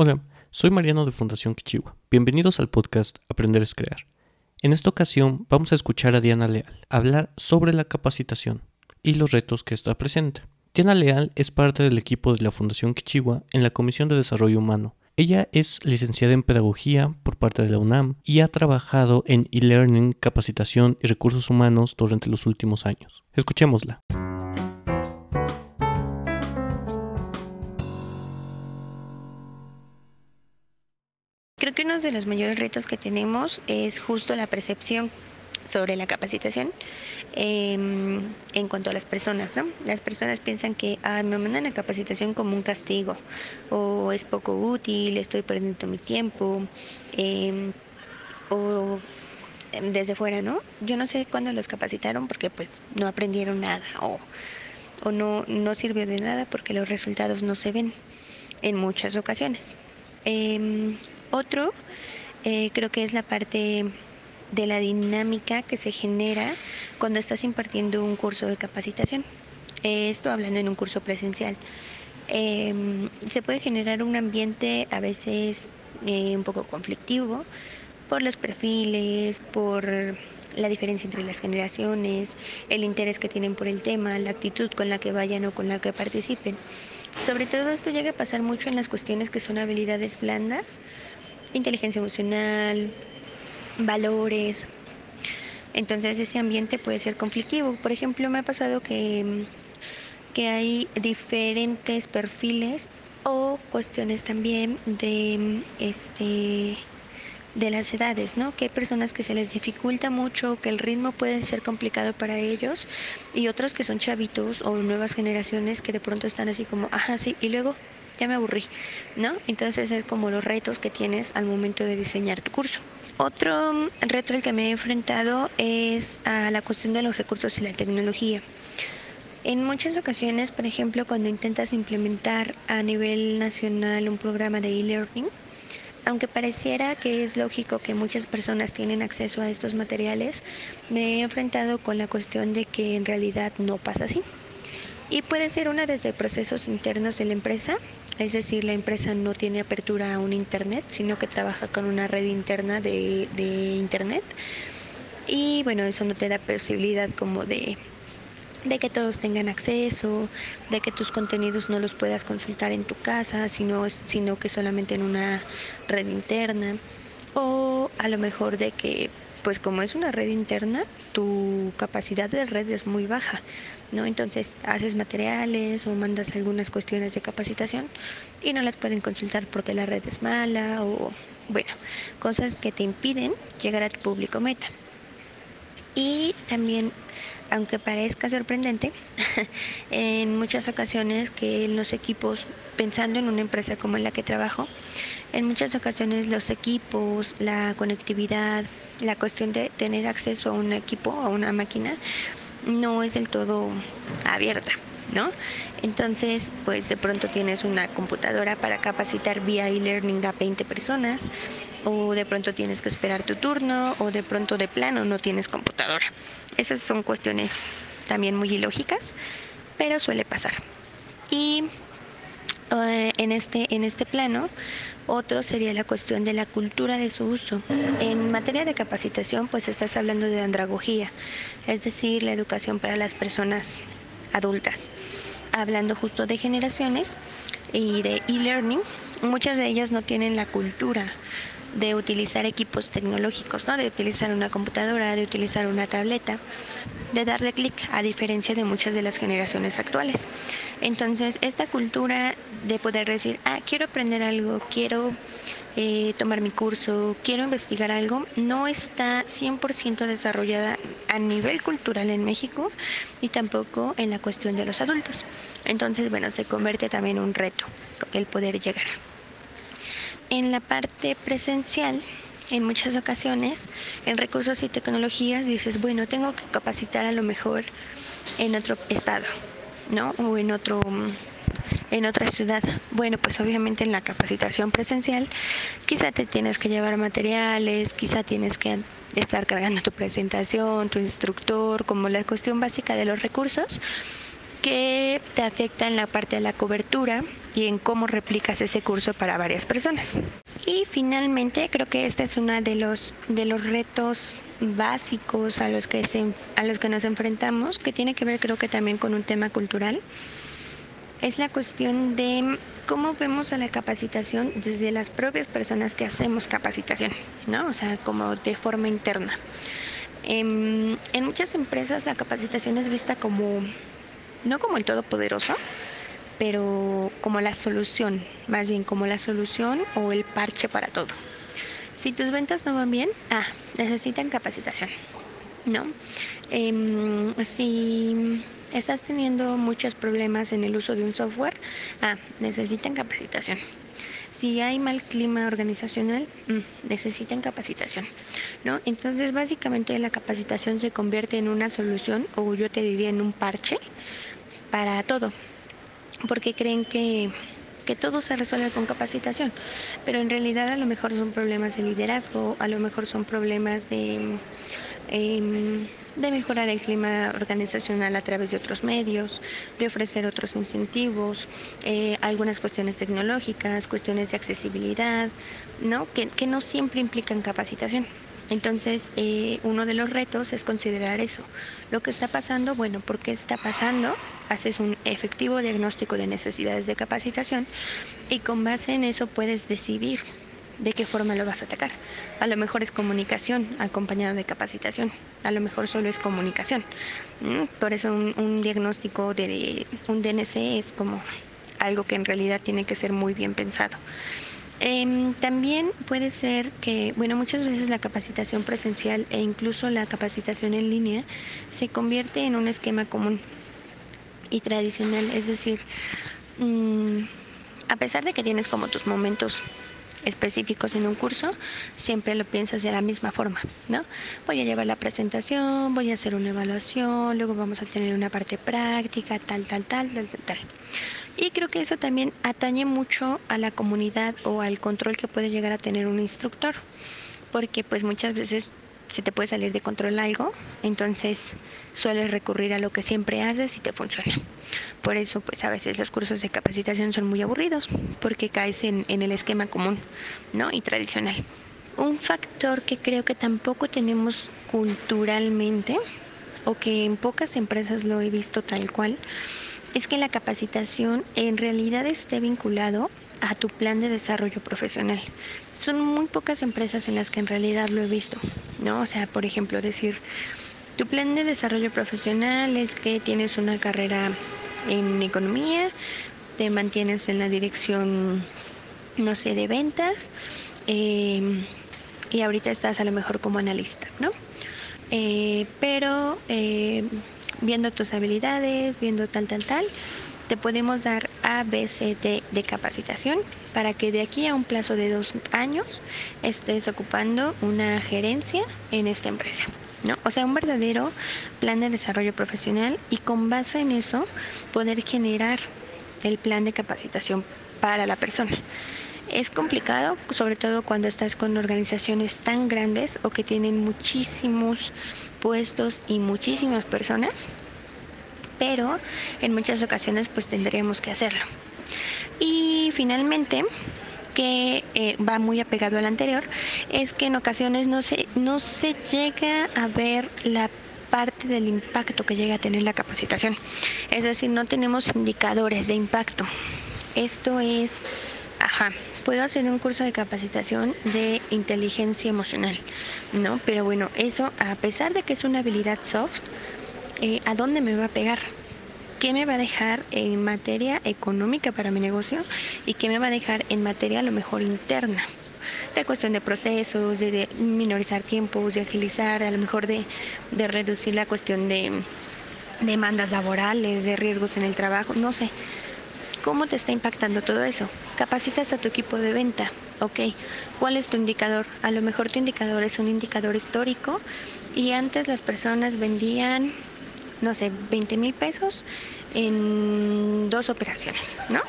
Hola, soy Mariano de Fundación Kichiwa. Bienvenidos al podcast Aprender es Crear. En esta ocasión vamos a escuchar a Diana Leal hablar sobre la capacitación y los retos que está presente. Diana Leal es parte del equipo de la Fundación Kichiwa en la Comisión de Desarrollo Humano. Ella es licenciada en Pedagogía por parte de la UNAM y ha trabajado en e-learning, capacitación y recursos humanos durante los últimos años. Escuchémosla. De los mayores retos que tenemos es justo la percepción sobre la capacitación em, en cuanto a las personas, ¿no? Las personas piensan que me mandan a capacitación como un castigo o es poco útil, estoy perdiendo mi tiempo em, o em, desde fuera, ¿no? Yo no sé cuándo los capacitaron porque pues no aprendieron nada o, o no, no sirvió de nada porque los resultados no se ven en muchas ocasiones. Otro eh, creo que es la parte de la dinámica que se genera cuando estás impartiendo un curso de capacitación. esto hablando en un curso presencial. Em, se puede generar un ambiente a veces eh, un poco conflictivo por los perfiles, por la diferencia entre las generaciones, el interés que tienen por el tema, la actitud con la que vayan o con la que participen. Sobre todo esto llega a pasar mucho en las cuestiones que son habilidades blandas inteligencia emocional, valores. Entonces ese ambiente puede ser conflictivo. Por ejemplo, me ha pasado que, que hay diferentes perfiles o cuestiones también de este de las edades, ¿no? Que hay personas que se les dificulta mucho, que el ritmo puede ser complicado para ellos y otros que son chavitos o nuevas generaciones que de pronto están así como, ajá, sí, y luego ya me aburrí, ¿no? Entonces es como los retos que tienes al momento de diseñar tu curso. Otro reto al que me he enfrentado es a la cuestión de los recursos y la tecnología. En muchas ocasiones, por ejemplo, cuando intentas implementar a nivel nacional un programa de e-learning, aunque pareciera que es lógico que muchas personas tienen acceso a estos materiales, me he enfrentado con la cuestión de que en realidad no pasa así. Y puede ser una desde procesos internos de la empresa, es decir, la empresa no tiene apertura a un Internet, sino que trabaja con una red interna de, de Internet. Y bueno, eso no te da posibilidad como de, de que todos tengan acceso, de que tus contenidos no los puedas consultar en tu casa, sino, sino que solamente en una red interna. O a lo mejor de que pues como es una red interna, tu capacidad de red es muy baja, ¿no? Entonces haces materiales o mandas algunas cuestiones de capacitación y no las pueden consultar porque la red es mala o, bueno, cosas que te impiden llegar a tu público meta. Y también, aunque parezca sorprendente, en muchas ocasiones que los equipos, pensando en una empresa como en la que trabajo, en muchas ocasiones los equipos, la conectividad, la cuestión de tener acceso a un equipo, a una máquina, no es del todo abierta. ¿No? Entonces, pues de pronto tienes una computadora para capacitar vía e-learning a 20 personas, o de pronto tienes que esperar tu turno, o de pronto de plano no tienes computadora. Esas son cuestiones también muy ilógicas, pero suele pasar. Y en, este, en este plano, otro sería la cuestión de la cultura de su uso. En materia de capacitación, pues estás hablando de andragogía, es decir, la educación para las personas adultas. Hablando justo de generaciones y de e-learning, muchas de ellas no tienen la cultura de utilizar equipos tecnológicos, ¿no? de utilizar una computadora, de utilizar una tableta, de darle clic, a diferencia de muchas de las generaciones actuales. Entonces, esta cultura de poder decir, ah, quiero aprender algo, quiero eh, tomar mi curso, quiero investigar algo, no está 100% desarrollada a nivel cultural en México y tampoco en la cuestión de los adultos. Entonces, bueno, se convierte también en un reto el poder llegar. En la parte presencial, en muchas ocasiones, en recursos y tecnologías, dices, bueno, tengo que capacitar a lo mejor en otro estado, ¿no? O en otro en otra ciudad. Bueno, pues obviamente en la capacitación presencial quizá te tienes que llevar materiales, quizá tienes que estar cargando tu presentación, tu instructor, como la cuestión básica de los recursos, que te afecta en la parte de la cobertura y en cómo replicas ese curso para varias personas. Y finalmente creo que este es uno de los, de los retos básicos a los, que a los que nos enfrentamos, que tiene que ver creo que también con un tema cultural, es la cuestión de cómo vemos a la capacitación desde las propias personas que hacemos capacitación, ¿no? O sea, como de forma interna. En, em, en muchas empresas la capacitación es vista como, no como el todopoderoso, pero como la solución, más bien como la solución o el parche para todo. Si tus ventas no van bien, ah, necesitan capacitación, ¿no? Em, si estás teniendo muchos problemas en el uso de un software, ah, necesitan capacitación. Si hay mal clima organizacional, mm, necesitan capacitación, ¿no? Entonces, básicamente la capacitación se convierte en una solución o yo te diría en un parche para todo, porque creen que que todo se resuelve con capacitación, pero en realidad a lo mejor son problemas de liderazgo, a lo mejor son problemas de, em, de mejorar el clima organizacional a través de otros medios, de ofrecer otros incentivos, eh, algunas cuestiones tecnológicas, cuestiones de accesibilidad, ¿no? Que, que no siempre implican capacitación. Entonces, eh, uno de los retos es considerar eso. Lo que está pasando, bueno, ¿por qué está pasando? Haces un efectivo diagnóstico de necesidades de capacitación y con base en eso puedes decidir de qué forma lo vas a atacar. A lo mejor es comunicación acompañado de capacitación, a lo mejor solo es comunicación. Por eso un diagnóstico de un DNC es como algo que en realidad tiene que ser muy bien pensado. Em, también puede ser que, bueno, muchas veces la capacitación presencial e incluso la capacitación en línea se convierte en un esquema común y tradicional, es decir, mm, a pesar de que tienes como tus momentos específicos en un curso, siempre lo piensas de la misma forma, ¿no? Voy a llevar la presentación, voy a hacer una evaluación, luego vamos a tener una parte práctica, tal, tal, tal, tal, tal, tal. Y creo que eso también atañe mucho a la comunidad o al control que puede llegar a tener un instructor, porque pues muchas veces se te puede salir de control algo, entonces sueles recurrir a lo que siempre haces y te funciona. Por eso, pues a veces los cursos de capacitación son muy aburridos, porque caes en, en el esquema común, ¿no? Y tradicional. Un factor que creo que tampoco tenemos culturalmente, o que en pocas empresas lo he visto tal cual, es que la capacitación en realidad esté vinculado a tu plan de desarrollo profesional. Son muy pocas empresas en las que en realidad lo he visto, ¿no? O sea, por ejemplo, decir, tu plan de desarrollo profesional es que tienes una carrera en economía, te mantienes en la dirección, no sé, de ventas, eh, y ahorita estás a lo mejor como analista, ¿no? Eh, pero eh, viendo tus habilidades, viendo tal, tal, tal, te podemos dar A, B, C, D de capacitación para que de aquí a un plazo de dos años estés ocupando una gerencia en esta empresa. ¿no? O sea, un verdadero plan de desarrollo profesional y con base en eso poder generar el plan de capacitación para la persona. Es complicado, sobre todo cuando estás con organizaciones tan grandes o que tienen muchísimos puestos y muchísimas personas, pero en muchas ocasiones pues tendríamos que hacerlo. Y finalmente, que eh, va muy apegado al anterior, es que en ocasiones no se, no se llega a ver la parte del impacto que llega a tener la capacitación. Es decir, no tenemos indicadores de impacto. Esto es Ajá, puedo hacer un curso de capacitación de inteligencia emocional, ¿no? Pero bueno, eso a pesar de que es una habilidad soft, eh, ¿a dónde me va a pegar? ¿Qué me va a dejar en materia económica para mi negocio y qué me va a dejar en materia a lo mejor interna? de cuestión de procesos, de, minorizar tiempos, de agilizar, a lo mejor de, de reducir la cuestión de demandas laborales, de riesgos en el trabajo, no sé. ¿Cómo te está impactando todo eso? Capacitas a tu equipo de venta. Ok, ¿cuál es tu indicador? A lo mejor tu indicador es un indicador histórico y antes las personas vendían, no sé, 20 mil pesos en dos operaciones, ¿no?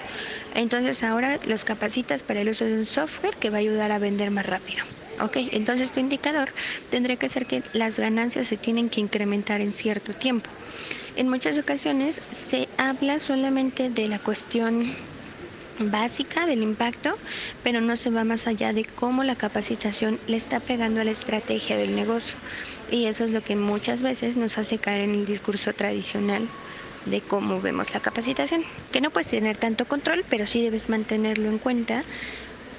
Entonces ahora los capacitas para el uso de un software que va a ayudar a vender más rápido. Ok, entonces tu indicador tendría que ser que las ganancias se tienen que incrementar en cierto tiempo. En muchas ocasiones se habla solamente de la cuestión básica del impacto, pero no se va más allá de cómo la capacitación le está pegando a la estrategia del negocio. Y eso es lo que muchas veces nos hace caer en el discurso tradicional de cómo vemos la capacitación, que no puedes tener tanto control, pero sí debes mantenerlo en cuenta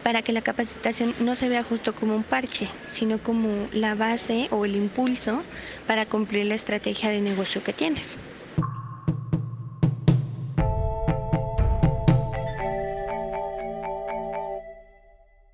para que la capacitación no se vea justo como un parche, sino como la base o el impulso para cumplir la estrategia de negocio que tienes.